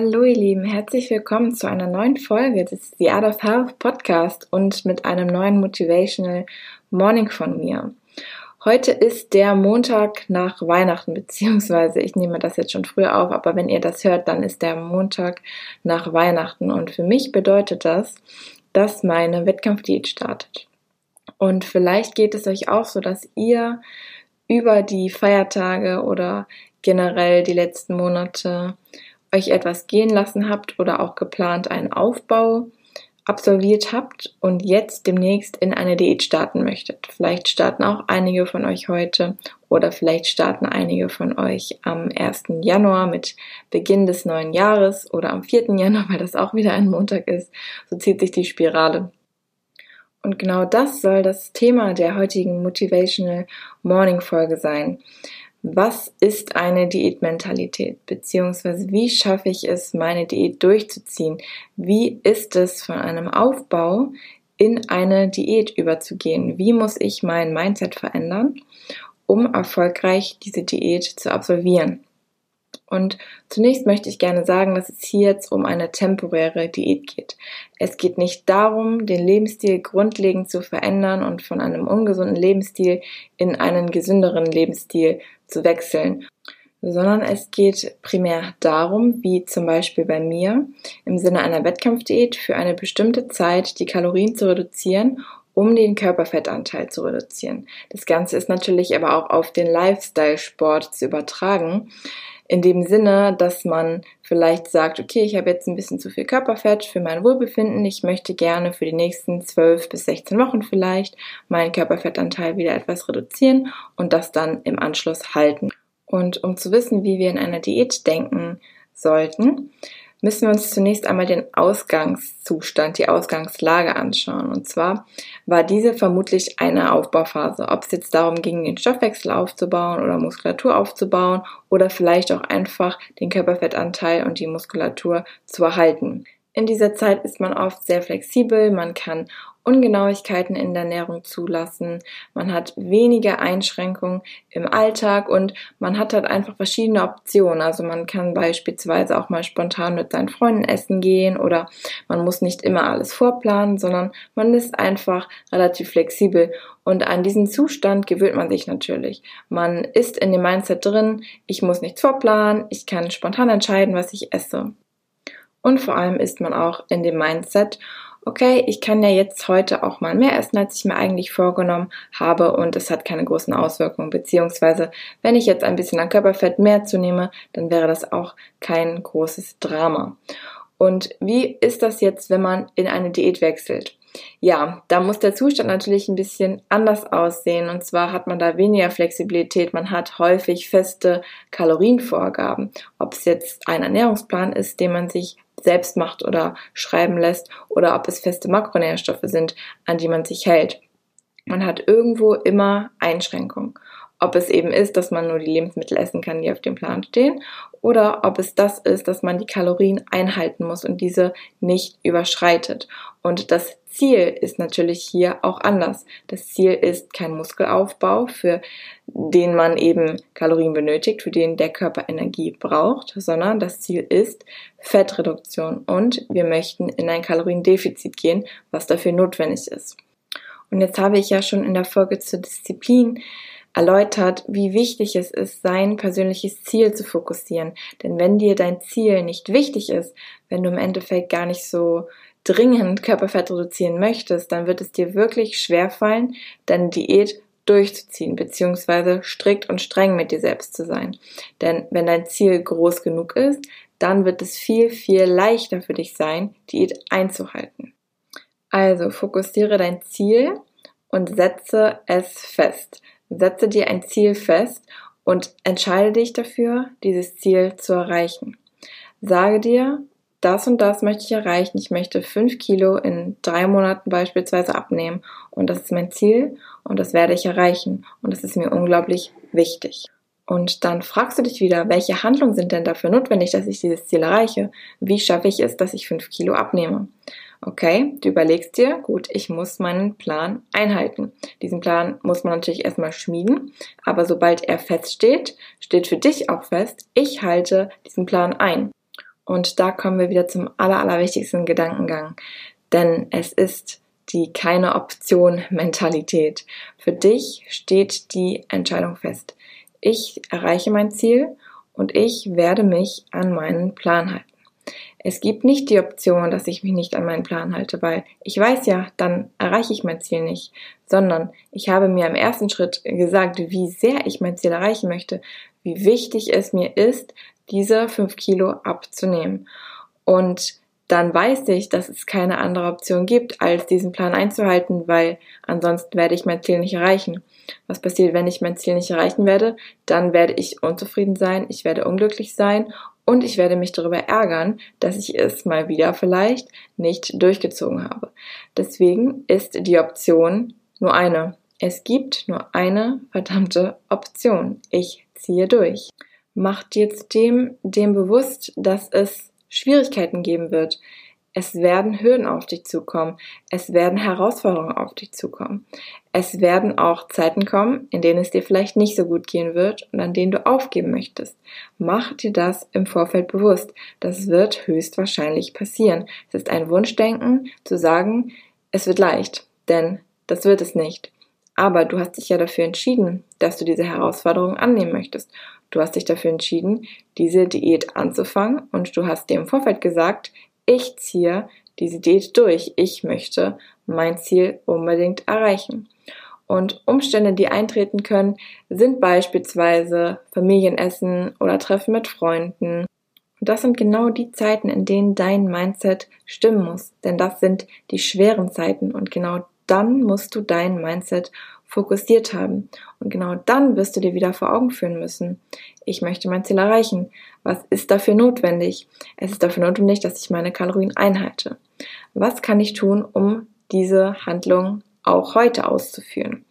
Hallo ihr Lieben, herzlich willkommen zu einer neuen Folge des The Art of Health Podcast und mit einem neuen Motivational Morning von mir. Heute ist der Montag nach Weihnachten, beziehungsweise ich nehme das jetzt schon früher auf, aber wenn ihr das hört, dann ist der Montag nach Weihnachten und für mich bedeutet das, dass meine Wettkampfdiät startet. Und vielleicht geht es euch auch so, dass ihr über die Feiertage oder generell die letzten Monate euch etwas gehen lassen habt oder auch geplant einen Aufbau absolviert habt und jetzt demnächst in eine Diät starten möchtet. Vielleicht starten auch einige von euch heute oder vielleicht starten einige von euch am 1. Januar mit Beginn des neuen Jahres oder am 4. Januar, weil das auch wieder ein Montag ist. So zieht sich die Spirale. Und genau das soll das Thema der heutigen Motivational Morning Folge sein was ist eine Diätmentalität, beziehungsweise wie schaffe ich es, meine Diät durchzuziehen? Wie ist es von einem Aufbau in eine Diät überzugehen? Wie muss ich mein Mindset verändern, um erfolgreich diese Diät zu absolvieren? Und zunächst möchte ich gerne sagen, dass es hier jetzt um eine temporäre Diät geht. Es geht nicht darum, den Lebensstil grundlegend zu verändern und von einem ungesunden Lebensstil in einen gesünderen Lebensstil zu wechseln, sondern es geht primär darum, wie zum Beispiel bei mir, im Sinne einer Wettkampfdiät für eine bestimmte Zeit die Kalorien zu reduzieren um den Körperfettanteil zu reduzieren. Das Ganze ist natürlich aber auch auf den Lifestyle-Sport zu übertragen. In dem Sinne, dass man vielleicht sagt, okay, ich habe jetzt ein bisschen zu viel Körperfett für mein Wohlbefinden. Ich möchte gerne für die nächsten 12 bis 16 Wochen vielleicht meinen Körperfettanteil wieder etwas reduzieren und das dann im Anschluss halten. Und um zu wissen, wie wir in einer Diät denken sollten, müssen wir uns zunächst einmal den Ausgangszustand, die Ausgangslage anschauen. Und zwar war diese vermutlich eine Aufbauphase. Ob es jetzt darum ging, den Stoffwechsel aufzubauen oder Muskulatur aufzubauen oder vielleicht auch einfach den Körperfettanteil und die Muskulatur zu erhalten. In dieser Zeit ist man oft sehr flexibel, man kann Ungenauigkeiten in der Ernährung zulassen, man hat weniger Einschränkungen im Alltag und man hat halt einfach verschiedene Optionen. Also man kann beispielsweise auch mal spontan mit seinen Freunden essen gehen oder man muss nicht immer alles vorplanen, sondern man ist einfach relativ flexibel und an diesen Zustand gewöhnt man sich natürlich. Man ist in dem Mindset drin, ich muss nichts vorplanen, ich kann spontan entscheiden, was ich esse. Und vor allem ist man auch in dem Mindset, okay, ich kann ja jetzt heute auch mal mehr essen, als ich mir eigentlich vorgenommen habe und es hat keine großen Auswirkungen. Beziehungsweise, wenn ich jetzt ein bisschen an Körperfett mehr zunehme, dann wäre das auch kein großes Drama. Und wie ist das jetzt, wenn man in eine Diät wechselt? Ja, da muss der Zustand natürlich ein bisschen anders aussehen. Und zwar hat man da weniger Flexibilität. Man hat häufig feste Kalorienvorgaben. Ob es jetzt ein Ernährungsplan ist, den man sich selbst macht oder schreiben lässt oder ob es feste Makronährstoffe sind, an die man sich hält. Man hat irgendwo immer Einschränkungen. Ob es eben ist, dass man nur die Lebensmittel essen kann, die auf dem Plan stehen, oder ob es das ist, dass man die Kalorien einhalten muss und diese nicht überschreitet. Und das Ziel ist natürlich hier auch anders. Das Ziel ist kein Muskelaufbau, für den man eben Kalorien benötigt, für den der Körper Energie braucht, sondern das Ziel ist Fettreduktion und wir möchten in ein Kaloriendefizit gehen, was dafür notwendig ist. Und jetzt habe ich ja schon in der Folge zur Disziplin erläutert, wie wichtig es ist, sein persönliches Ziel zu fokussieren. Denn wenn dir dein Ziel nicht wichtig ist, wenn du im Endeffekt gar nicht so dringend Körperfett reduzieren möchtest, dann wird es dir wirklich schwerfallen, deine Diät durchzuziehen, beziehungsweise strikt und streng mit dir selbst zu sein. Denn wenn dein Ziel groß genug ist, dann wird es viel, viel leichter für dich sein, Diät einzuhalten. Also fokussiere dein Ziel und setze es fest. Setze dir ein Ziel fest und entscheide dich dafür, dieses Ziel zu erreichen. Sage dir, das und das möchte ich erreichen. Ich möchte fünf Kilo in drei Monaten beispielsweise abnehmen. Und das ist mein Ziel und das werde ich erreichen. Und das ist mir unglaublich wichtig. Und dann fragst du dich wieder, welche Handlungen sind denn dafür notwendig, dass ich dieses Ziel erreiche? Wie schaffe ich es, dass ich fünf Kilo abnehme? Okay, du überlegst dir, gut, ich muss meinen Plan einhalten. Diesen Plan muss man natürlich erstmal schmieden, aber sobald er feststeht, steht für dich auch fest, ich halte diesen Plan ein. Und da kommen wir wieder zum aller, allerwichtigsten Gedankengang. Denn es ist die keine Option Mentalität. Für dich steht die Entscheidung fest. Ich erreiche mein Ziel und ich werde mich an meinen Plan halten. Es gibt nicht die Option, dass ich mich nicht an meinen Plan halte, weil ich weiß ja, dann erreiche ich mein Ziel nicht, sondern ich habe mir im ersten Schritt gesagt, wie sehr ich mein Ziel erreichen möchte, wie wichtig es mir ist, diese fünf Kilo abzunehmen. Und dann weiß ich, dass es keine andere Option gibt, als diesen Plan einzuhalten, weil ansonsten werde ich mein Ziel nicht erreichen. Was passiert, wenn ich mein Ziel nicht erreichen werde? Dann werde ich unzufrieden sein, ich werde unglücklich sein und ich werde mich darüber ärgern, dass ich es mal wieder vielleicht nicht durchgezogen habe. Deswegen ist die Option nur eine. Es gibt nur eine verdammte Option. Ich ziehe durch. Macht jetzt dem, dem bewusst, dass es Schwierigkeiten geben wird. Es werden Hürden auf dich zukommen. Es werden Herausforderungen auf dich zukommen. Es werden auch Zeiten kommen, in denen es dir vielleicht nicht so gut gehen wird und an denen du aufgeben möchtest. Mach dir das im Vorfeld bewusst. Das wird höchstwahrscheinlich passieren. Es ist ein Wunschdenken zu sagen, es wird leicht, denn das wird es nicht. Aber du hast dich ja dafür entschieden, dass du diese Herausforderung annehmen möchtest. Du hast dich dafür entschieden, diese Diät anzufangen und du hast dir im Vorfeld gesagt, ich ziehe diese Diät durch. Ich möchte mein Ziel unbedingt erreichen. Und Umstände, die eintreten können, sind beispielsweise Familienessen oder Treffen mit Freunden. Und das sind genau die Zeiten, in denen dein Mindset stimmen muss. Denn das sind die schweren Zeiten und genau dann musst du dein Mindset fokussiert haben. Und genau dann wirst du dir wieder vor Augen führen müssen. Ich möchte mein Ziel erreichen. Was ist dafür notwendig? Es ist dafür notwendig, dass ich meine Kalorien einhalte. Was kann ich tun, um diese Handlung auch heute auszuführen?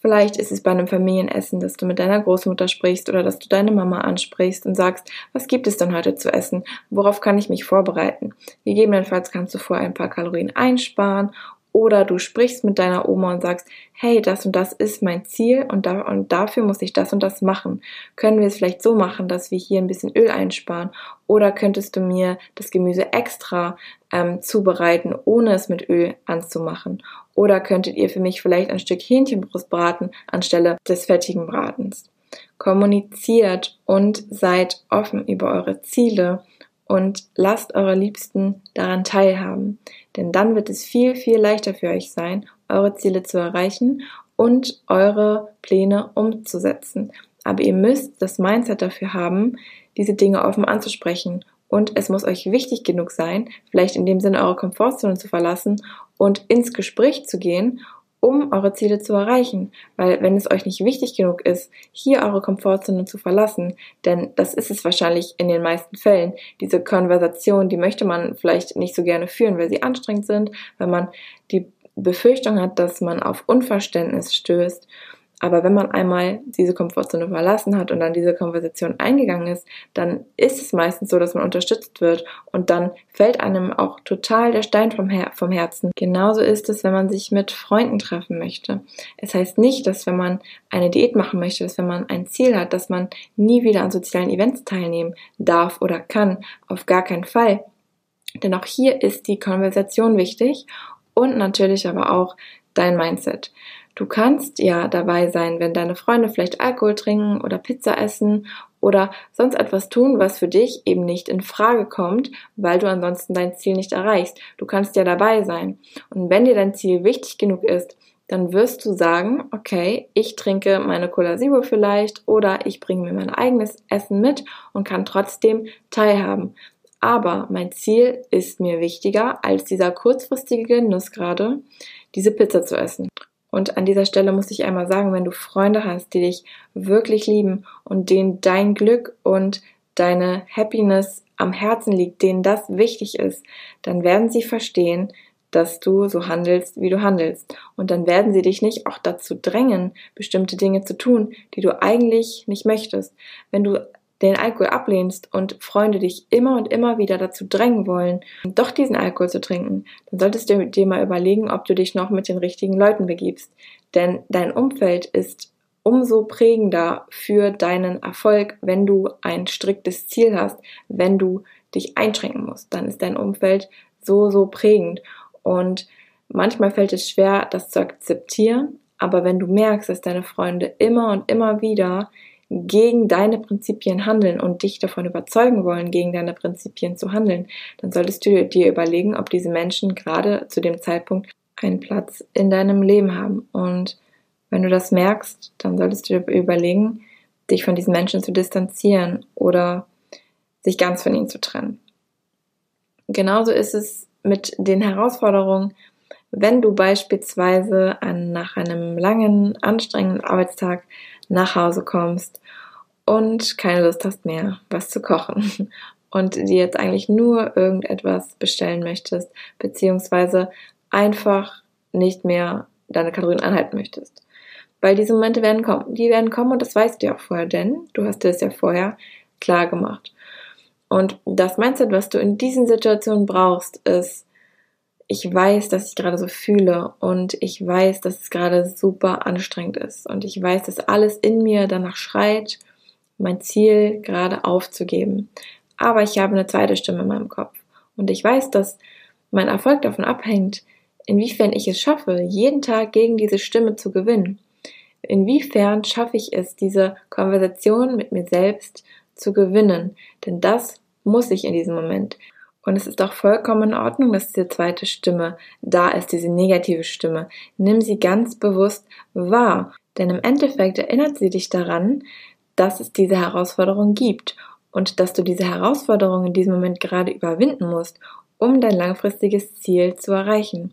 Vielleicht ist es bei einem Familienessen, dass du mit deiner Großmutter sprichst oder dass du deine Mama ansprichst und sagst, was gibt es denn heute zu essen? Worauf kann ich mich vorbereiten? Gegebenenfalls kannst du vorher ein paar Kalorien einsparen oder du sprichst mit deiner Oma und sagst, hey, das und das ist mein Ziel und, da, und dafür muss ich das und das machen. Können wir es vielleicht so machen, dass wir hier ein bisschen Öl einsparen? Oder könntest du mir das Gemüse extra ähm, zubereiten, ohne es mit Öl anzumachen? Oder könntet ihr für mich vielleicht ein Stück Hähnchenbrust braten anstelle des fettigen Bratens? Kommuniziert und seid offen über eure Ziele und lasst eure Liebsten daran teilhaben. Denn dann wird es viel, viel leichter für euch sein, eure Ziele zu erreichen und eure Pläne umzusetzen. Aber ihr müsst das Mindset dafür haben, diese Dinge offen anzusprechen. Und es muss euch wichtig genug sein, vielleicht in dem Sinne eure Komfortzone zu verlassen und ins Gespräch zu gehen um eure Ziele zu erreichen. Weil wenn es euch nicht wichtig genug ist, hier eure Komfortzone zu verlassen, denn das ist es wahrscheinlich in den meisten Fällen, diese Konversation, die möchte man vielleicht nicht so gerne führen, weil sie anstrengend sind, weil man die Befürchtung hat, dass man auf Unverständnis stößt aber wenn man einmal diese Komfortzone verlassen hat und dann diese Konversation eingegangen ist, dann ist es meistens so, dass man unterstützt wird und dann fällt einem auch total der Stein vom, Her vom Herzen. Genauso ist es, wenn man sich mit Freunden treffen möchte. Es heißt nicht, dass wenn man eine Diät machen möchte, dass wenn man ein Ziel hat, dass man nie wieder an sozialen Events teilnehmen darf oder kann. Auf gar keinen Fall. Denn auch hier ist die Konversation wichtig und natürlich aber auch dein Mindset. Du kannst ja dabei sein, wenn deine Freunde vielleicht Alkohol trinken oder Pizza essen oder sonst etwas tun, was für dich eben nicht in Frage kommt, weil du ansonsten dein Ziel nicht erreichst. Du kannst ja dabei sein. Und wenn dir dein Ziel wichtig genug ist, dann wirst du sagen, okay, ich trinke meine Cola Zero vielleicht oder ich bringe mir mein eigenes Essen mit und kann trotzdem teilhaben. Aber mein Ziel ist mir wichtiger als dieser kurzfristige Genuss gerade, diese Pizza zu essen. Und an dieser Stelle muss ich einmal sagen, wenn du Freunde hast, die dich wirklich lieben und denen dein Glück und deine Happiness am Herzen liegt, denen das wichtig ist, dann werden sie verstehen, dass du so handelst, wie du handelst. Und dann werden sie dich nicht auch dazu drängen, bestimmte Dinge zu tun, die du eigentlich nicht möchtest. Wenn du den Alkohol ablehnst und Freunde dich immer und immer wieder dazu drängen wollen, doch diesen Alkohol zu trinken, dann solltest du dir mal überlegen, ob du dich noch mit den richtigen Leuten begibst. Denn dein Umfeld ist umso prägender für deinen Erfolg, wenn du ein striktes Ziel hast, wenn du dich einschränken musst. Dann ist dein Umfeld so, so prägend. Und manchmal fällt es schwer, das zu akzeptieren. Aber wenn du merkst, dass deine Freunde immer und immer wieder gegen deine Prinzipien handeln und dich davon überzeugen wollen, gegen deine Prinzipien zu handeln, dann solltest du dir überlegen, ob diese Menschen gerade zu dem Zeitpunkt einen Platz in deinem Leben haben. Und wenn du das merkst, dann solltest du dir überlegen, dich von diesen Menschen zu distanzieren oder sich ganz von ihnen zu trennen. Genauso ist es mit den Herausforderungen, wenn du beispielsweise an, nach einem langen, anstrengenden Arbeitstag nach Hause kommst und keine Lust hast mehr, was zu kochen und dir jetzt eigentlich nur irgendetwas bestellen möchtest, beziehungsweise einfach nicht mehr deine Kalorien anhalten möchtest. Weil diese Momente werden kommen. Die werden kommen und das weißt du ja auch vorher, denn du hast dir das ja vorher klar gemacht. Und das Mindset, was du in diesen Situationen brauchst, ist, ich weiß, dass ich gerade so fühle und ich weiß, dass es gerade super anstrengend ist und ich weiß, dass alles in mir danach schreit, mein Ziel gerade aufzugeben. Aber ich habe eine zweite Stimme in meinem Kopf und ich weiß, dass mein Erfolg davon abhängt, inwiefern ich es schaffe, jeden Tag gegen diese Stimme zu gewinnen. Inwiefern schaffe ich es, diese Konversation mit mir selbst zu gewinnen? Denn das muss ich in diesem Moment. Und es ist auch vollkommen in Ordnung, dass diese zweite Stimme da ist, diese negative Stimme. Nimm sie ganz bewusst wahr. Denn im Endeffekt erinnert sie dich daran, dass es diese Herausforderung gibt und dass du diese Herausforderung in diesem Moment gerade überwinden musst, um dein langfristiges Ziel zu erreichen.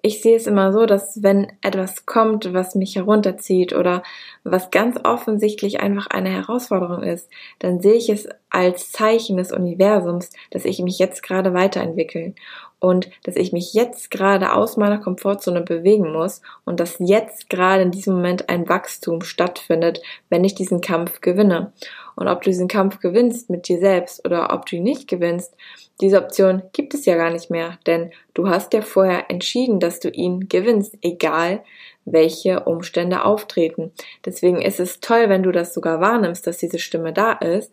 Ich sehe es immer so, dass wenn etwas kommt, was mich herunterzieht oder was ganz offensichtlich einfach eine Herausforderung ist, dann sehe ich es als Zeichen des Universums, dass ich mich jetzt gerade weiterentwickle und dass ich mich jetzt gerade aus meiner Komfortzone bewegen muss und dass jetzt gerade in diesem Moment ein Wachstum stattfindet, wenn ich diesen Kampf gewinne. Und ob du diesen Kampf gewinnst mit dir selbst oder ob du ihn nicht gewinnst, diese Option gibt es ja gar nicht mehr, denn du hast ja vorher entschieden, dass du ihn gewinnst, egal welche Umstände auftreten. Deswegen ist es toll, wenn du das sogar wahrnimmst, dass diese Stimme da ist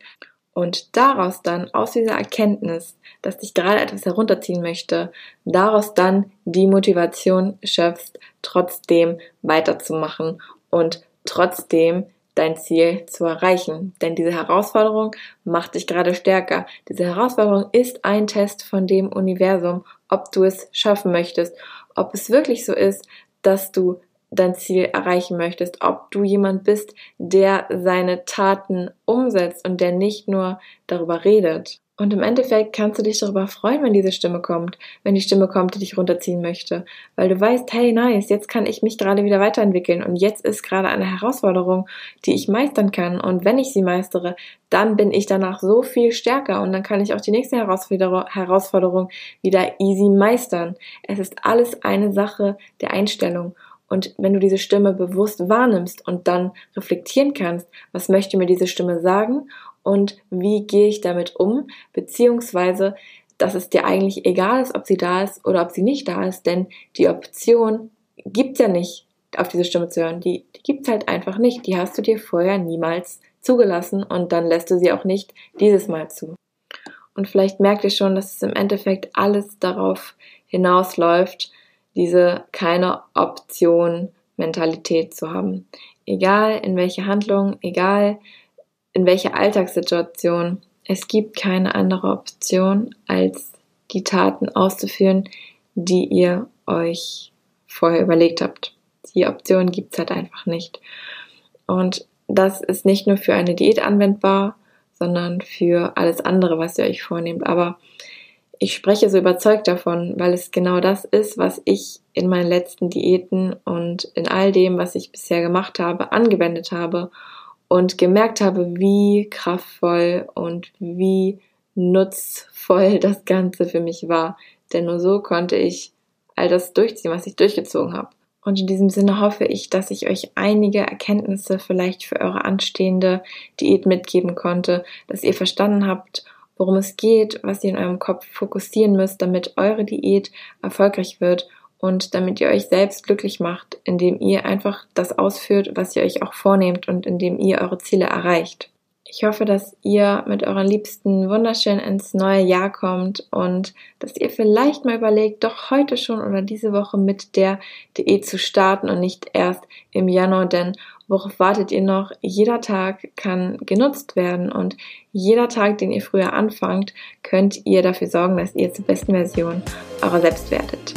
und daraus dann aus dieser Erkenntnis, dass dich gerade etwas herunterziehen möchte, daraus dann die Motivation schöpfst, trotzdem weiterzumachen und trotzdem dein Ziel zu erreichen. Denn diese Herausforderung macht dich gerade stärker. Diese Herausforderung ist ein Test von dem Universum, ob du es schaffen möchtest, ob es wirklich so ist, dass du dein Ziel erreichen möchtest, ob du jemand bist, der seine Taten umsetzt und der nicht nur darüber redet. Und im Endeffekt kannst du dich darüber freuen, wenn diese Stimme kommt, wenn die Stimme kommt, die dich runterziehen möchte, weil du weißt, hey, nice, jetzt kann ich mich gerade wieder weiterentwickeln und jetzt ist gerade eine Herausforderung, die ich meistern kann. Und wenn ich sie meistere, dann bin ich danach so viel stärker und dann kann ich auch die nächste Herausforderung wieder easy meistern. Es ist alles eine Sache der Einstellung. Und wenn du diese Stimme bewusst wahrnimmst und dann reflektieren kannst, was möchte mir diese Stimme sagen und wie gehe ich damit um, beziehungsweise, dass es dir eigentlich egal ist, ob sie da ist oder ob sie nicht da ist, denn die Option gibt ja nicht, auf diese Stimme zu hören. Die, die gibt's halt einfach nicht. Die hast du dir vorher niemals zugelassen und dann lässt du sie auch nicht dieses Mal zu. Und vielleicht merkt ihr schon, dass es im Endeffekt alles darauf hinausläuft, diese keine Option Mentalität zu haben. Egal in welche Handlung, egal in welcher Alltagssituation. Es gibt keine andere Option, als die Taten auszuführen, die ihr euch vorher überlegt habt. Die Option gibt's halt einfach nicht. Und das ist nicht nur für eine Diät anwendbar, sondern für alles andere, was ihr euch vornehmt. Aber ich spreche so überzeugt davon, weil es genau das ist, was ich in meinen letzten Diäten und in all dem, was ich bisher gemacht habe, angewendet habe und gemerkt habe, wie kraftvoll und wie nutzvoll das Ganze für mich war. Denn nur so konnte ich all das durchziehen, was ich durchgezogen habe. Und in diesem Sinne hoffe ich, dass ich euch einige Erkenntnisse vielleicht für eure anstehende Diät mitgeben konnte, dass ihr verstanden habt, worum es geht, was ihr in eurem Kopf fokussieren müsst, damit eure Diät erfolgreich wird und damit ihr euch selbst glücklich macht, indem ihr einfach das ausführt, was ihr euch auch vornehmt und indem ihr eure Ziele erreicht. Ich hoffe, dass ihr mit euren Liebsten wunderschön ins neue Jahr kommt und dass ihr vielleicht mal überlegt, doch heute schon oder diese Woche mit der Diät zu starten und nicht erst im Januar, denn worauf wartet ihr noch? Jeder Tag kann genutzt werden und jeder Tag, den ihr früher anfangt, könnt ihr dafür sorgen, dass ihr zur besten Version eurer selbst werdet.